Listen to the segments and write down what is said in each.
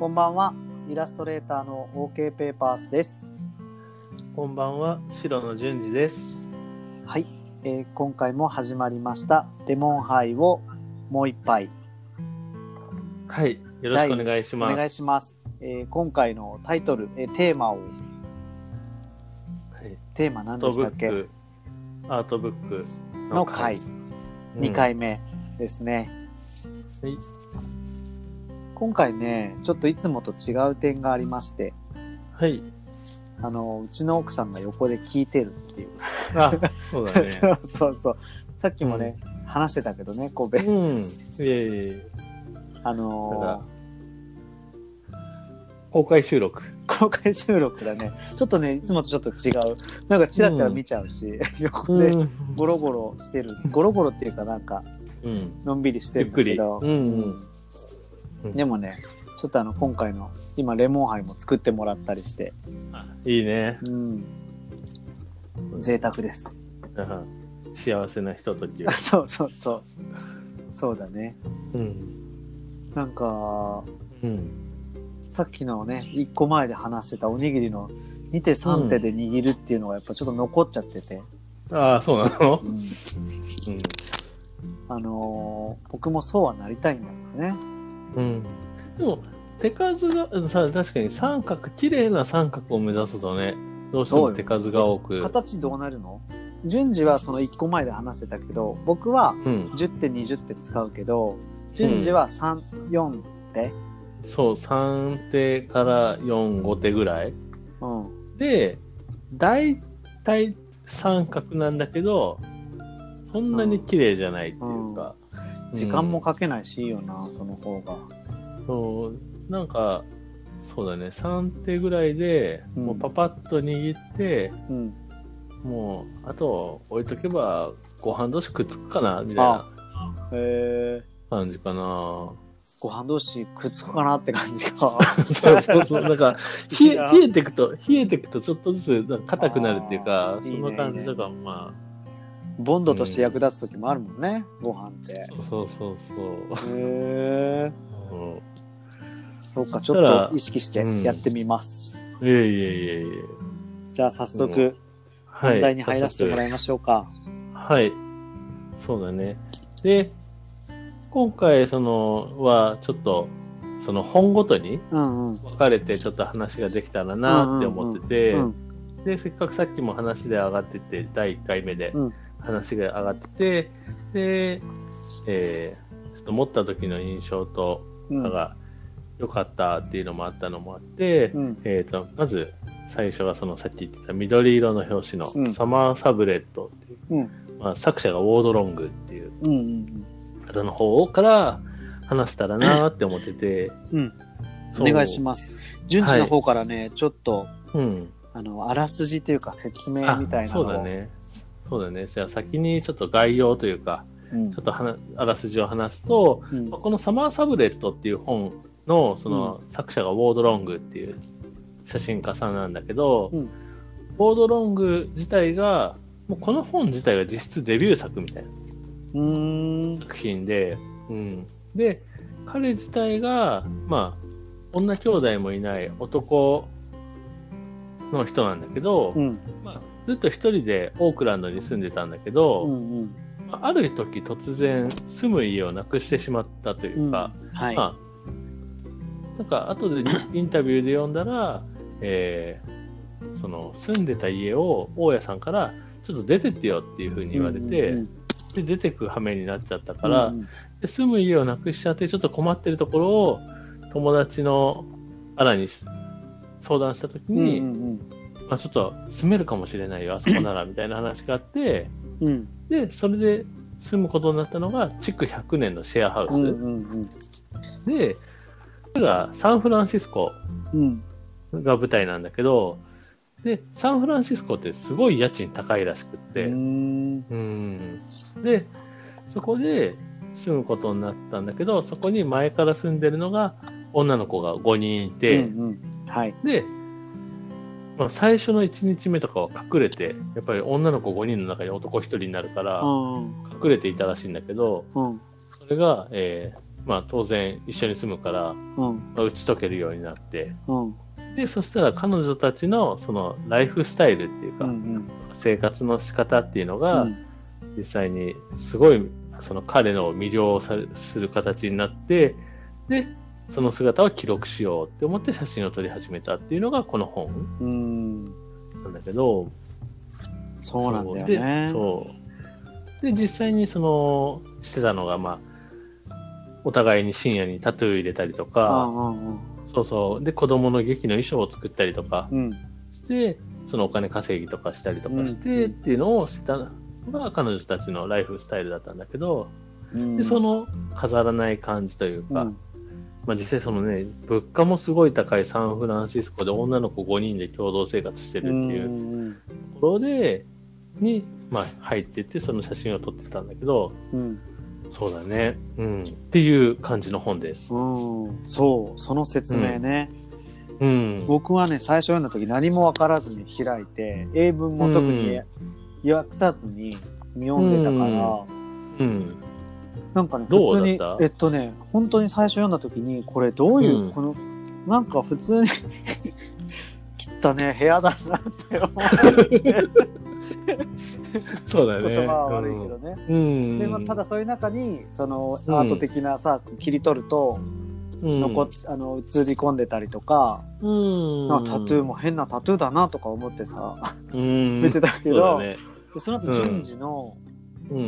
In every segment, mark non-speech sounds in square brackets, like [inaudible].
こんばんは。イラストレーターの OK ペーパースです。こんばんは、白野淳二です。はい、えー今回も始まりました。レモンハイをもう一杯はい、よろしくお願いしおます。願いします。えー今回のタイトル、えーテーマを、はい、テーマ何でしたっけ？アートブックの回、うん2回目ですね。はい今回ね、ちょっといつもと違う点がありまして、はい。あの、うちの奥さんが横で聞いてるっていう。あ、そうだね。[laughs] そうそう。さっきもね、話してたけどね、こう、べうん。いえいえ。あの公開収録。ー公開収録だね。ちょっとね、いつもとちょっと違う。なんかチラチラ見ちゃうし、横でゴロゴロしてる。ゴロゴロっていうかなんか、うん。のんびりしてるけど。ゆっくりうんうんうんでもね、ちょっとあの、今回の、今、レモンハイも作ってもらったりして、あいいね。うん。贅沢です。うん幸せなひとときを。[laughs] そうそうそう。そうだね。うん。なんか、うん。さっきのね、一個前で話してたおにぎりの2手3手で握るっていうのがやっぱちょっと残っちゃってて、ああ、そうなの？うんうん。あのー僕もそうはなりたいんだけどね。うん。でも、手数が、さ、確かに三角、綺麗な三角を目指すとね、どうしても手数が多く。形どうなるの？順次はその1個前で話してたけど、僕はうん。10手20手使うけど、順次は3、4手そう、3手から4、5手ぐらい。うん。で、大体三角なんだけど、そんなに綺麗じゃないっていうか。時間もうんかけないしいいよな、その方が。そう、なんか、そうだね、3手ぐらいで、うんもうパパッと握って、うん。もう、あと置いとけば、ご飯同士くっつくかな、みたいな感じかな。ご飯同士くっつくかなって感じか。[laughs] そうそうそう。なんか、[laughs] 冷え冷えてくと、冷えてくとちょっとずつ硬くなるっていうかそんな感じだから、まあ、ボンドとして役立つ時もあるもんね、ご飯って。そうそうそう。へえ。うんそうか、ちょっと意識してやってみます。いえいえいえいえ。じゃあ早速、はい。本題に入らせてもらいましょうか。はい。そうだね。で、今回、その、は、ちょっと、その本ごとに。分かれてちょっと話ができたらなって思ってて、うんで、せっかくさっきも話で上がってて、第1回目でうん話が上がってて、で、えー、ちょっと持った時の印象とうんかが良かったっていうのもあったのもあって、うんえーと、まず最初がそのさっき言ってた緑色の表紙うんのサマーサブレットっていう、うんまあ、作者がウォードロングっていう方の方から話したらなって思ってて、うん。お願いします。順次の方からね、ちょっと、うん。あの、あらすじというか説明あみたいなのを。そうだね。そうだね。じゃあ先にちょっと概要というか、うんちょっとはなあらすじを話すと、うんまあこのサマーサブレットっていう本のその作者がウォードロングっていう写真家さんなんだけど、うんウォードロング自体が、もうこの本自体が実質デビュー作みたいな。作品で、うん。で、彼自体が、まあ、女兄弟もいない男の人なんだけど、うん。まあ、ずっと一人でオークランドに住んでたんだけど、うんうん。まあある時突然住む家をなくしてしまったというか、はい。まあ、なんか後でインタビューで読んだら、えーその住んでた家を大家さんからちょっと出てってよっていうふうに言われて、うんで出てく羽目になっちゃったうんから、うんで住む家をなくしちゃってちょっと困ってるところを友達のあらに相談した時うんうに、んまあ、ちょっと住めるかもしれないよあそこなら [coughs] みたいな話があってうん。うんでそれで住むことになったのが築100年のシェアハウス、うんうんでそれがサンフランシスコうん。が舞台なんだけどでサンフランシスコってすごい家賃高いらしくって、うん。うん。で、そこで住むことになったんだけど、そこに前から住んでるのが女の子が5人いて、うんうん。はい。で、まあ、最初の1日目とかは隠れて、やっぱり女の子5人の中に男1人になるから、うん隠れていたらしいんだけど、うんそれが、えーまあ当然一緒に住むから、うん。まあ打ち解けるようになって、うん。で、そしたら彼女たちのそのライフスタイルっていうか、うん。生活の仕方っていうのうが、ん。実際にすごいその彼の魅了さする形になって、で、その姿を記録しようって思って写真を撮り始めたっていうのがこの本うん。なんだけど、そうなんだよでね。そう。で、実際にその、してたのが、まあ、お互いに深夜にタトゥー入れたりとうか、んうんうん。そうそう。で、子供の劇の衣装を作ったりとかうん。して、そのお金稼ぎとかしたりとかしうんてっていうのをしてたのが彼女たちのライフスタイルだったんだけど、うん。で、その飾らない感じというか、うん、まあ実際そのね、物価もすごい高いサンフランシスコで女の子5人で共同生活してるっていううん。ところで、に、まあ入ってってその写真を撮ってたんだけど、うん。そうだね。うん。っていう感じの本です。うん。そう、その説明ね。うん。僕はね、最初読んだ時何も分からずに開いて、英文も特に訳さずに読んでたから、うん。なんかね、普通にえっとね、本当に最初読んだ時に、これどういう、うんこの、なんか普通に [laughs] 切ったね、部屋だなって思って、そうだね。言葉は悪いけどね。うん。でまあ、ただそういう中にそのうんアート的なさ、切り取るとうん、残っ、あの映り込んでたりとか、うん。なんかタトゥーも変なタトゥーだなとか思ってさ、うん。[laughs] 見てたけど、そね。の後順次の、うん。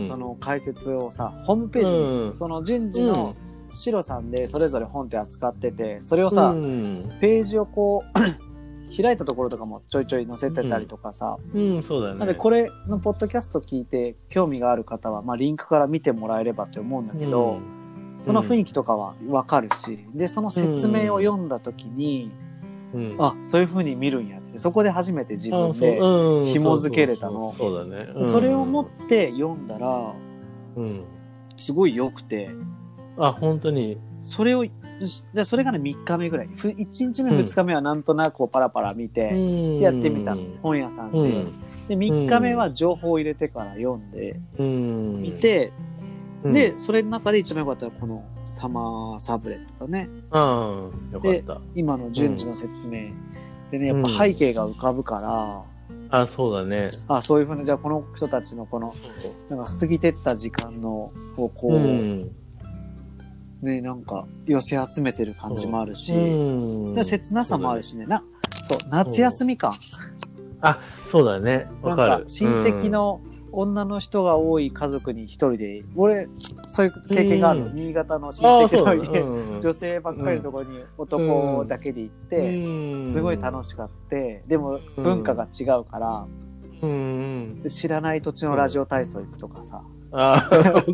その解説をさホームページに、うん。その順次のシロさんでそれぞれ本って扱っててそれをさ、うん、ページをこう [coughs] 開いたところとかもちょいちょい載せてたりとかさ、うん、そうだね。なんでこれのポッドキャスト聞いて興味がある方は、まあ、リンクから見てもらえればって思うんだけど、その雰囲気とかはわかるし、で、その説明を読んだ時に、うん、あ、そういう風に見るんやそこで初めて自分あで、紐付けれたのそれを持って読んだら、うん。すごい良くて、あ、本当に。それを、でそれがね、3日目ぐらい。ふ1日目、うん2日目はなんとなくパラパラ見て、でやってみたの。本屋さんで。うん。で、3日目は情報を入れてから読んで、うん。見て、うん、で、それの中で一番良かったのはこのサマーサブレとかね。よかった。今の順次の説明。でね、やっぱ背景が浮かぶから、あ、そうだね。あそういうふうに、じゃあこの人たちのこの、なんか過ぎてった時間の、をこう、うん。ね、なんか寄せ集めてる感じもあるし、うんで切なさもあるしね、な、そう、夏休み感。あ、そうだね。わかる。か親戚の女の人が多い家族に一人で、俺、そういう経験がある。うん。新潟のあ親戚の家、う。ん [laughs] 女性ばっかりのところに男だけで行って、すごい楽しかって、でも文化が違うから、うん。で知らない土地のラジオ体操行くとかさ、あ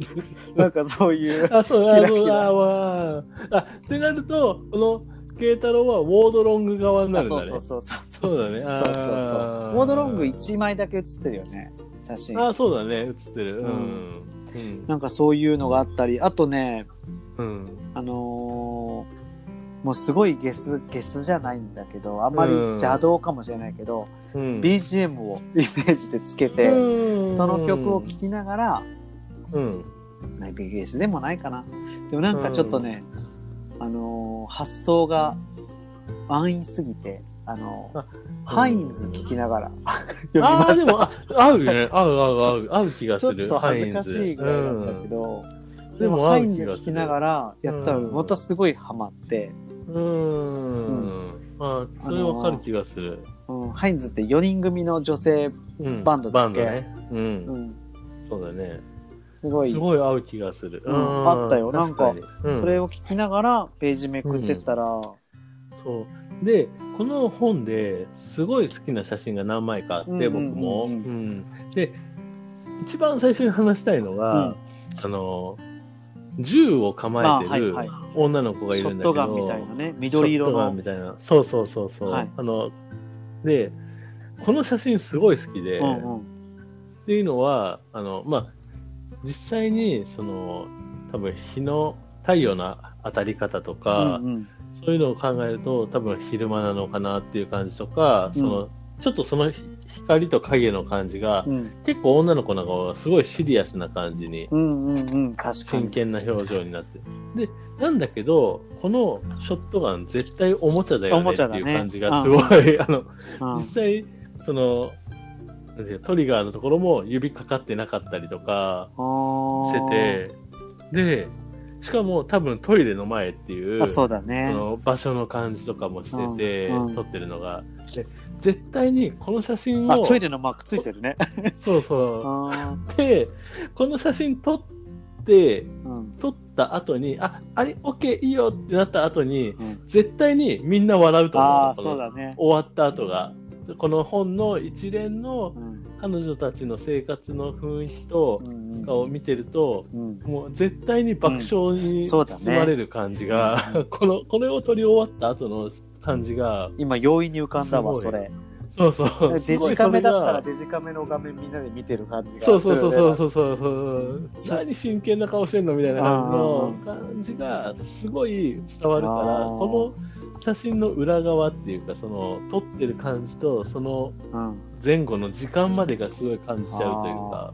[laughs] なんかそういう、あ、そう、あ、キラキそう、ラ。あ、わあ。あ、ってなると、この、慶太郎はウォードロング側になるんだね。そうそうそうそう。そうだね。そうそうそう。あモードロング1枚だけ写ってるよね、写真。あ、そうだね。映ってる。ううんん。なんかそういうのがあったり、あとね、うん。あのーもうすごいゲス、ゲスじゃないんだけど、あんまりうん邪道かもしれないけど、うん。BGM を [laughs] イメージでつけて、うんその曲を聴きながら、うん。まあゲスでもないかな。でもなんかちょっとね、あのー発想が安易すぎて、あのハインズ聴きながら [laughs] 読みああ、ました。でも、あ合うね。合う合う合う。合う気がちょっする。と恥ずかしいぐらいなんだけど。ど、うんでもハインズ気がする聴きながらやったらうんまたすごいハマって、うん。まあ、それわかる気がする。うん、ハインズって4人組の女性、うんバンドだっけ？バンドね。う。うんん、そうだね。すごい。すごい合う気がする。うん。あったよ。なんかそれを聞きながらページめくってったら、そう。で、この本ですごい好きな写真が何枚かあって、うんうんうんうん。僕も。うん。で、一番最初に話したいのが、あの、銃を構えてる女の子がいシるんだけど、ョットガンみたいなね。緑色ショットガのンみたいな。そうそうそうそう。はい。あの、で、この写真すごい好きで、うんうん。っていうのは、あの、まあ、実際に、その、多分日の、太陽の当たり方とか、うんうんそういうのを考えると、多分昼間なのかなっていう感じとか、うんそのちょっとその光と影の感じが、うん。結構女の子の方がすごいシリアスな感じに、うんうんうん。確かに。真剣な表情になってる。で、なんだけど、このショットガン絶対おもちゃだよおねってもちゃだねいう感じがすごい、あの、うん実際、その、トリガーのところも指かかってなかったりとかしてて、で、しかも多分トイレの前っていう、そうだねそ。の場所の感じとかもしてて、うんうん撮ってるのが。で絶対にこの写真を、あ、トイレのマークついてるね。[laughs] そうそあう。で、この写真撮って、ーうん。撮った後に、あ、あれ、オッケー、いいよってなった後に、うん絶対にみんな笑うと思うのあそうだね。終わった後が。この本の一連のうん。彼女たちの生活の雰囲気とかを見てると、うん。もう絶対に爆笑に包まれる感じが、うんこの、これを撮り終わった後の感じが、今、容易に浮かんだわ、それ。そうそう。デジカメだったらデジカメの画面みんなで見てる感じがそうそうそうそうう。そうそうそう何真剣な顔してんのみたいな感じの感じがすごい伝わるからこの写真の裏側っていうかその撮ってる感じとそのうん。前後の時間までがすごい感じちゃうというか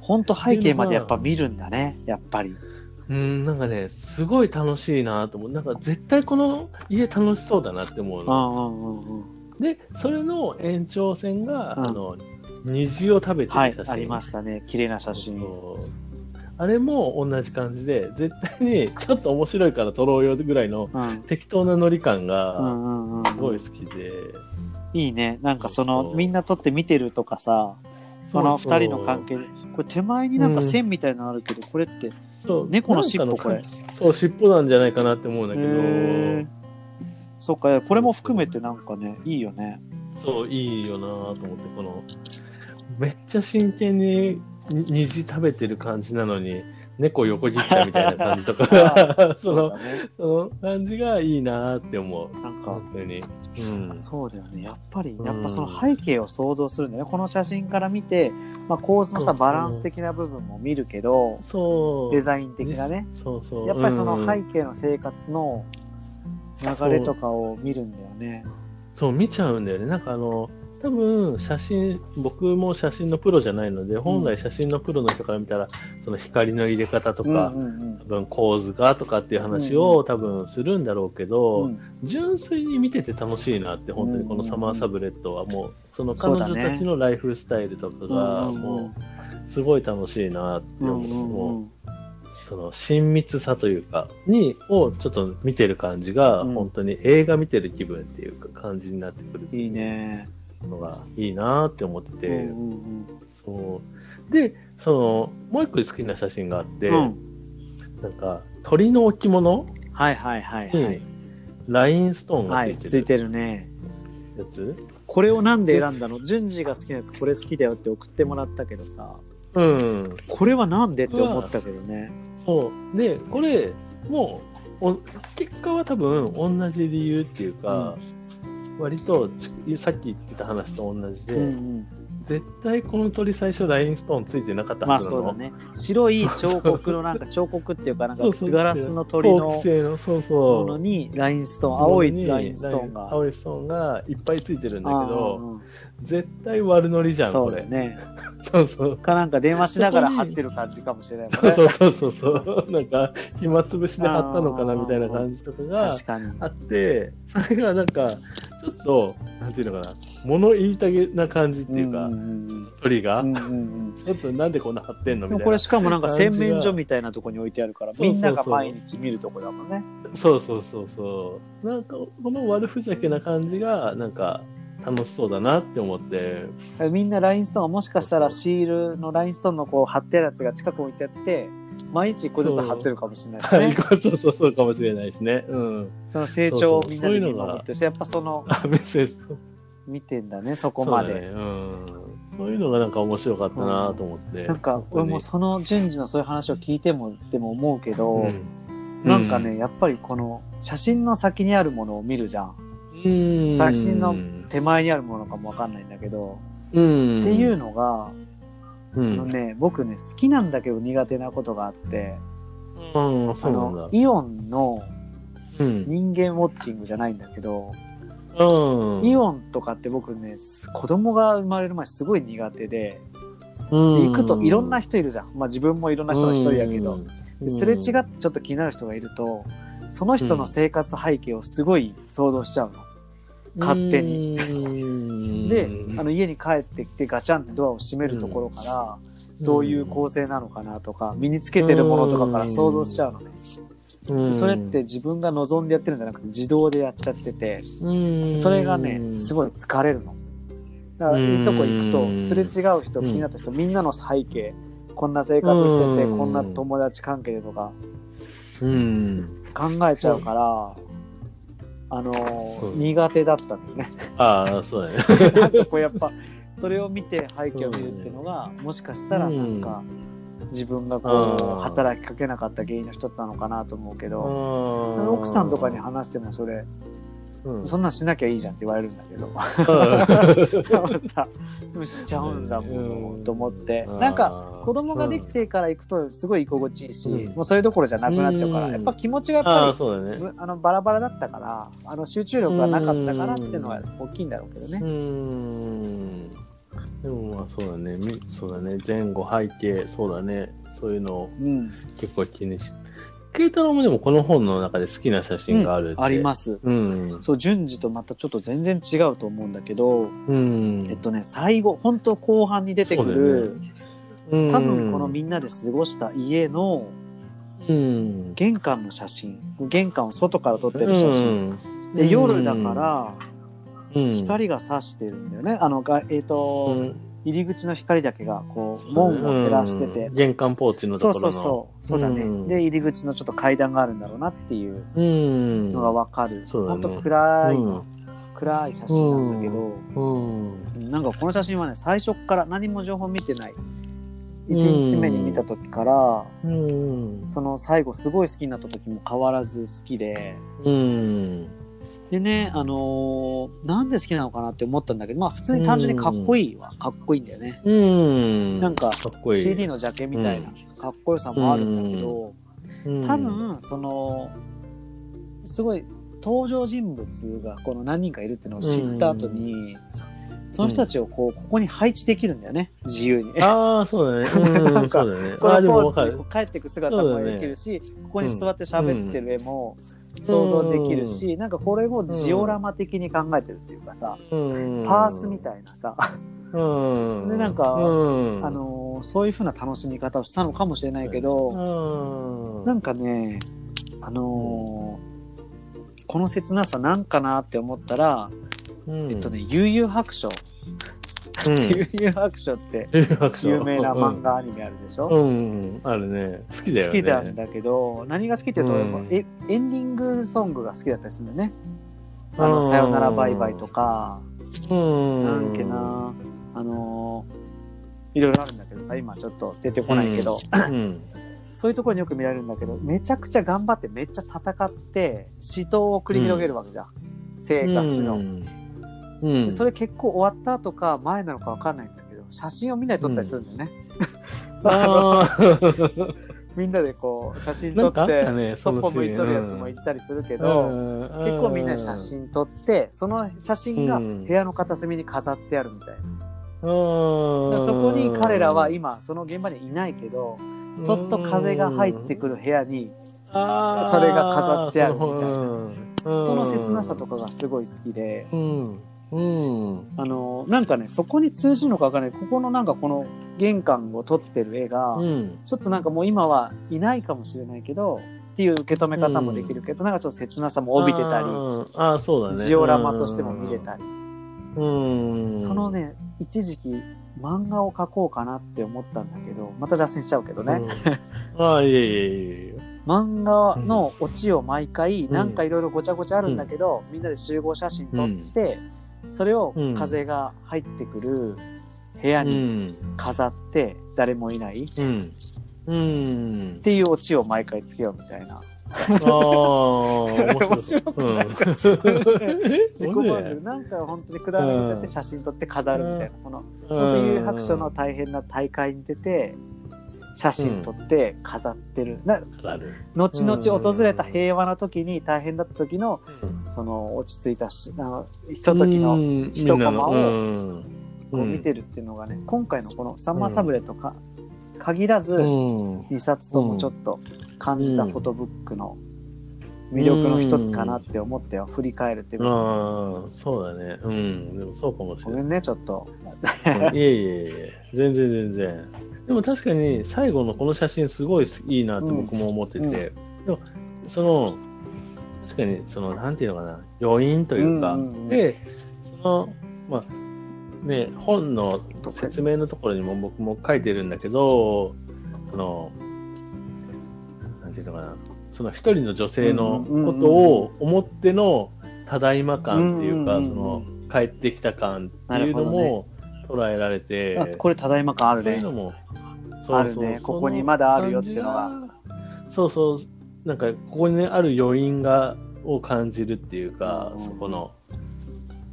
ほんと背景までやっぱ見るんだね、やっぱり。うんなんかねすごい楽しいなと思うなんか絶対この家楽しそうだなって思ううの。でそれの延長線が、うんあの虹を食べてはいる写、真、ありましたね。綺麗な写真。そうあれも同じ感じで、絶対にちょっと面白いから撮ろうよぐらいのうん。適当なノリ感うがんうんうん。すごい好きで。いいね。なんかそその、うみんな撮って見てるとかさ、その二人の関係で、これ手前になんか線みたいなのあるけど、これって、そう猫の尻尾これ？そう、尻尾なんじゃないかなって思うんだけへーそうか、これも含めてなんかね、いいよね。ど、そう、いいよなと思って、この、めっちゃ真剣にに虹食べてる感じなのに、猫横切ったみたいな感じとかが、[laughs] その、ね。その感じがいいなって思う。なんか本、当に。うん。そうだよね。やっぱり、うんやっぱその背景を想像するんだよね。この写真から見て、まあ構図のさ、バランス的な部分も見るけど、そう。デザイン的なね。そうそう。やっぱりそのうん背景の生活の流れとかを見るんだよね。そう、見ちゃうんだよね。なんかあの、多分写真、僕も写真のプロじゃないので、本来写真のプロの人から見たら、その光の入れ方とか、うんうん多分構図がとかっていう話を多分するんだろうけうど、ん。純粋に見てて楽しいなって、本当にこのサマーサブレッドはもう、その彼女たちのライフスタイルとかが、うんうんうんもう、すごい楽しいなって思う。うんうんその親密さというか、に、をちょっと見てる感じが、うん本当に映画見てる気分っていうか感じになってくる。いいね。のがいいなって思ってて、うんうんそう。で、その、もう一個好きな写真があって、うんうんなんか、鳥の置物はいはいはいはにい。ラインストーンがはい、ついてるついてるね。やつ、これをなんで選んだの？順次が好きなやつこれ好きだよって送ってもらったけどさ、うん、これはなんでって思ったけどね。そう。で、これ、もう、お結果は多分同じ理由っていうか、割とちさっき言ってた話と同じで、うん絶対この鳥最初ラインストーンついてなかっうん、まあたはずなの。そうだね。白い彫刻のなんか彫刻っていうかなんかガラスの鳥陶のも。のにラインストーン、青いラインストーンが。青いストーンがいっぱいついてるんだけあど、絶対悪ノリじゃん、そこれ。うだね。そうそう。かなんか電話しながら貼ってる感じかもしれないもんね。そうそうそうそう。[laughs] なんか、暇つぶしで貼ったのかなみたいな感じとかが確かに。あって、それがなんか、ちょっと、なんていうのかな、物言いたげな感じっていうか、んん鳥が、うんうんうんちょっとなんでこんな貼ってんのみたいこれしかもなんか洗面所みたいなとこに置いてあるから、そうそうそうみんなが毎日見るとこだもんね。そうそうそうそう。なんか、この悪ふざけな感じが、なんか、楽しそうだなって思って、みんなラインストーンがもしかしたらシールのラインストーンのこう貼ってあるやつが近く置いてあって、毎日一個ずつ貼ってるかもしれないしはいね。そうそうそうかもしれないですね。うん。その成長をみんなで見そうそうそういうのが守ってるし、やっぱその。見てんだね、そこまで。そういうのがなんか面白かったなと思って。なんか、俺もその順次のそういう話を聞いても、でも思うけど、うんなんかね、やっぱりこの写真の先にあるものを見るじゃん。うん。写真の手前にあるものかもわかんないんだけど、うん。っていうのが、うん。あのね、僕ね、好きなんだけど苦手なことがあって、うん、あの、。イオンのうん。人間ウォッチングじゃないんだけど、うん。イオンとかって僕ね、子供が生まれる前すごい苦手で、うん行くといろんな人いるじゃん。まあ自分もいろんな人が一人やけど、すれ違ってちょっと気になる人がいると、その人の生活背景をすごい想像しちゃうの。勝手に。にで、あの家に帰ってきてガチャンってドアを閉めるところから、どういう構成なのかなとか、身につけてるものとかから想像しちゃうのね。でそれって自分が望んでやってるんじゃなくて自動でやっちゃってて、それがね、すごい疲れるの。だから、いいとこ行くと、すれ違う人、気になった人、みんなの背景、こんな生活してて、うん。こんな友達関係でとか。うん。考えちゃうから、あのーうん苦手だったんだよね。ああ、そうだね。なんかこうやっぱ、それを見て背景を見るっていうのが、もしかしたらなんか、自分がこう、うん働きかけなかった原因の一つなのかなと思うけど、奥奥さんとかに話してもそれ、うんそんなんしなきゃいいじゃんって言われるんだけど。さしちゃうんだもうんんと思って、なんか子供ができてから行くとすごい居心地いいし、うんもうそれどころじゃなくなっちゃうから、うんやっぱ気持ちがやっああ、ぱそうだね。あのバラバラだったからあの集中力がなかったからっていうのは大きいんだろうけどうね。ん。でもまあそうだね。みそうだね。前後背景、そうだね。そういうのをうん、結構気にし。ケイタロウもでもこの本の中で好きな写真があるって、あります。うん。そう順次とまたちょっと全然違うと思うんだけど、うん。えっとね最後本当後半に出てくる、うん、多分このみんなで過ごした家のうん、玄関の写真玄関を外から撮ってる写真、で夜だから、うん、光が差してるんだよね。あの、がえっ、と、うん入り口の光だけが、こう、門を照らしててうん。玄関ポーチのそうところの。そうそう。そうだね、うんで、入り口のちょっと階段があるんだろうなっていううん。のがわかる。そうだねほんと暗い、うん暗い写真なんだけど、うん。なんかこの写真はね、最初から何も情報見てない。1日目に見た時から、うん。その最後すごい好きになった時も変わらず好きで、うん。でね、あのーなんで好きなのかなって思ったんだけど、まあ普通に単純にかっこいいはかっこいいんだよね。うん。なんかかっこいい。CD のジャケみたいなかっこよさもあるんだけど、うん多、分そのすごい登場人物がこの何人かいるっていうのを知った後に、その人たちをこうここに配置できるんだよね自由に。ああ、そうだね。なんうん、[laughs] かそうだね。この帰っていく姿もできるし、ここに座って喋ってる絵も想像できるし、なんかこれもジオラマ的に考えてるっていうかさ、うん。パースみたいなさ、うん。でなんかうん、あのーそういう風な楽しみ方をしたのかもしれないけど、うん、なんかね、あのーこの切なさなんかなって思ったら、うん、えっとね、悠々白書。うん、悠々 [laughs] 白書って有名な漫画アニメあるでしょ、うん、うん、あるね。好きだよね。好きなんだけど、何が好きっていうと、うんえエンディングソングが好きだったりするんだよね。あの、さよならバイバイとか、うん。なんけな、あのーいろいろあるんだけどさ、今ちょっと出てこないけど、うん。[laughs] そういうところによく見られるんだけど、めちゃくちゃ頑張ってめっちゃ戦って、死闘を繰り広げるわけじゃん。生か死の。うん。でそれ結構終わった後か前なのかわかんないんだけど、写真をみんなで撮ったりするんだよね。[laughs] みんなでこう、写真撮って、ねそっぽ向いとるやつもいたりするけど、うん。結構みんなで写真撮って、その写真がうん。部屋の片隅に飾ってあるみたいな。うん。でそこに彼らは今、その現場にいないけど、そっと風が入ってくる部屋に、それが飾ってあるみたいな。うん。その切なさとかがすごい好きで、うん。うん。あの、なんかね、そこに通じるのかわかんない。ここのなんかこの玄関を撮ってる絵が、うん。ちょっとなんかもう今はいないかもしれないけど、っていう受け止め方もできるけど、なんかちょっと切なさも帯びてたり、あそうだね。ジオラマとしても見れたり、うん。そのね、一時期漫画を描こうかなって思ったんだけど、また脱線しちゃうけどね、うん。ああ、いえいえいえ。漫画のオチを毎回、んなんかいろいろごちゃごちゃあるんだけど、みんなで集合写真撮って、それをうん風が入ってくる部屋うにん。飾って、誰もいないっうん。うん。ていうオチを毎回つけようみたいな。ああ、[laughs] 面白くい。ない自己満足。うんなんか本当にくだらないことやって写真撮って飾るみたいな、その、本本当に白書の大変な大会に出て、写真撮って飾ってる。な。後々訪れた平和な時に大変だった時の、うんその落ち着いたし、あの、ひとときのうん一コマをこう見てるっていうのがね、今回のこのサンマーサブレとか、限らず、うん2冊ともちょっと感じたフォトブックの魅力の一つかなって思っては振り返るっていうか、ああ、そうだね。うん。でもそうかもしれない。ごめんね、ちょっと。うんいえいえいえ、全然全然。でも確かに最後のこの写真すごいいいなって僕も思ってて、うん。でもその、確かにその、なんていうのかな、余韻というか、うんうんうん。で、その、まあ、ね、本の説明のところにも僕も書いてるんだけど、その、なんていうのかな、その一人の女性のことを思ってのただいま感っていうか、うんうんうん。その、帰ってきた感っていうのも捉えられて、あこれただいま感あるねそういうの。も、あるねここにまだあるよっていうのが。そうそう、なんか、ここに、ね、ある余韻が、を感じるっていうか、うんそこの、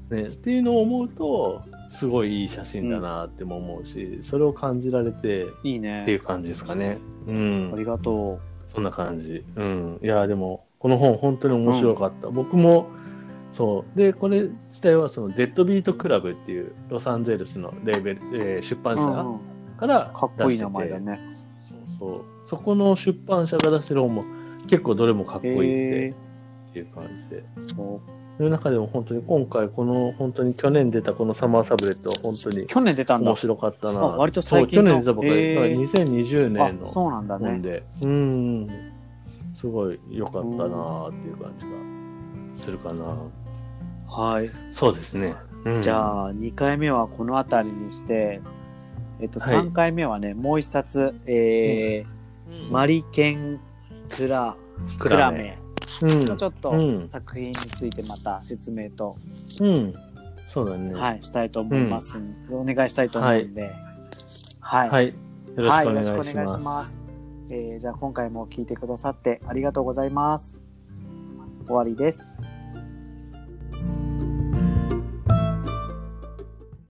ね、っていうのを思うと、すごいいい写真だなっても思うし、それを感じられていいっていね。う感じですかね。うあん。りがとそんな感じ。うん。いや、でも、この本本当に面白かった。僕も、そう。で、これ自体はその Deadbeat Club っていうロサンゼルスのレーベル、えー出版う。社うんうんからかっこいい出してて、名前だね。そうそう。そこの出版社が出してる本も結構どれもかっこいいってへっていう感じで。ーそうその中でも本当に今回この本当に去年出たこの Summer Sublet は本当に去年出たんだ面。白かったな。あ割と最近のそう去年出たばかりです。へー2020年のあ、そうなんだね。うん。すごい良かったなっていう感じがするかな。はい。そうですね。うんじゃあ、2回目はこの辺りにして、えっと、はい3回目はね、もう一冊、えー、マリケン・クラ、クラメうん。のちょっとうん作品についてまた説明と、うん。そうだね。はい、したいと思いますお願いしたいと思うんで、はい。はい。よろしくお願いはい、しよろしくお願います。します。えーじゃあ今回も聞いてくださってありがとうございます。終わりです。